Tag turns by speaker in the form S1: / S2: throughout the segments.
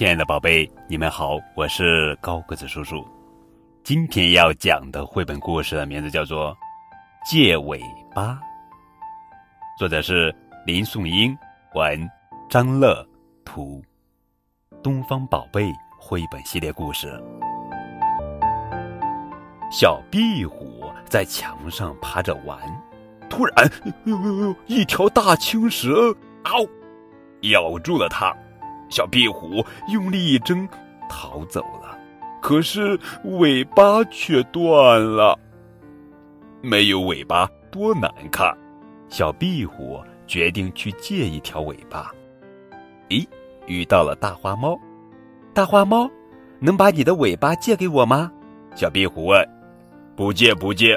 S1: 亲爱的宝贝，你们好，我是高个子叔叔。今天要讲的绘本故事的名字叫做《借尾巴》，作者是林颂英，文张乐，图东方宝贝绘本系列故事。小壁虎在墙上爬着玩，突然，一条大青蛇，嗷，咬住了它。小壁虎用力一挣，逃走了。可是尾巴却断了。没有尾巴多难看。小壁虎决定去借一条尾巴。咦，遇到了大花猫。大花猫，能把你的尾巴借给我吗？小壁虎问。不借不借，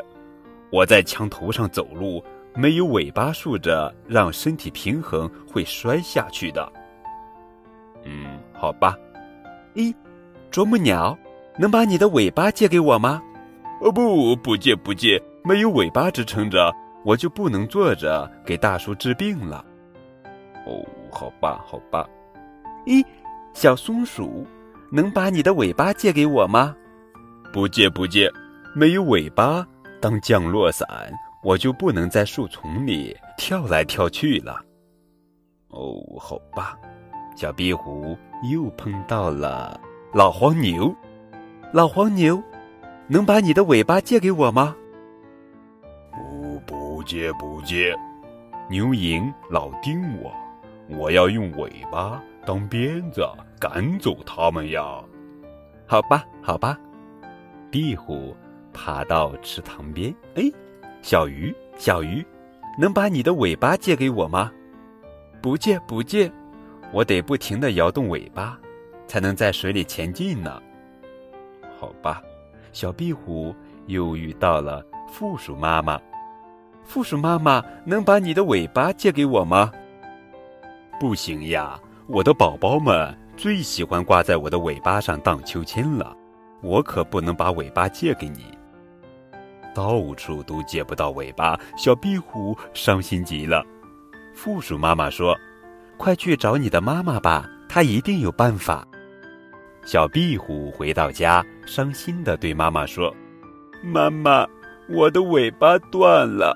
S1: 我在墙头上走路，没有尾巴竖着，让身体平衡，会摔下去的。嗯，好吧。咦，啄木鸟，能把你的尾巴借给我吗？哦不，不借不借，没有尾巴支撑着，我就不能坐着给大叔治病了。哦，好吧，好吧。咦，小松鼠，能把你的尾巴借给我吗？不借不借，没有尾巴当降落伞，我就不能在树丛里跳来跳去了。哦，好吧。小壁虎又碰到了老黄牛，老黄牛，能把你的尾巴借给我吗？
S2: 不，不借不借。
S1: 牛蝇老盯我，我要用尾巴当鞭子赶走它们呀。好吧，好吧。壁虎爬到池塘边，哎，小鱼，小鱼，能把你的尾巴借给我吗？不借，不借。我得不停地摇动尾巴，才能在水里前进呢。好吧，小壁虎又遇到了负鼠妈妈。负鼠妈妈，能把你的尾巴借给我吗？不行呀，我的宝宝们最喜欢挂在我的尾巴上荡秋千了，我可不能把尾巴借给你。到处都借不到尾巴，小壁虎伤心极了。负鼠妈妈说。快去找你的妈妈吧，她一定有办法。小壁虎回到家，伤心的对妈妈说：“妈妈，我的尾巴断了，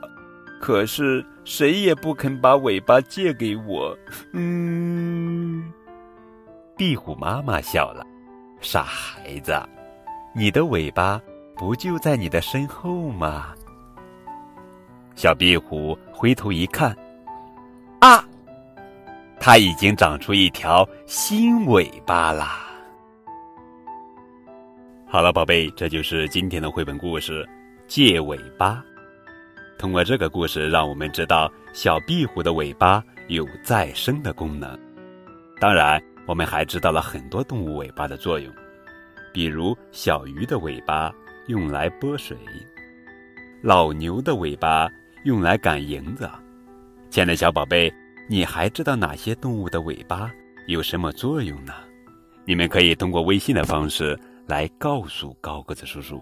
S1: 可是谁也不肯把尾巴借给我。”嗯，壁虎妈妈笑了：“傻孩子，你的尾巴不就在你的身后吗？”小壁虎回头一看，啊！它已经长出一条新尾巴啦！好了，宝贝，这就是今天的绘本故事《借尾巴》。通过这个故事，让我们知道小壁虎的尾巴有再生的功能。当然，我们还知道了很多动物尾巴的作用，比如小鱼的尾巴用来拨水，老牛的尾巴用来赶蝇子。亲爱的小宝贝。你还知道哪些动物的尾巴有什么作用呢？你们可以通过微信的方式来告诉高个子叔叔。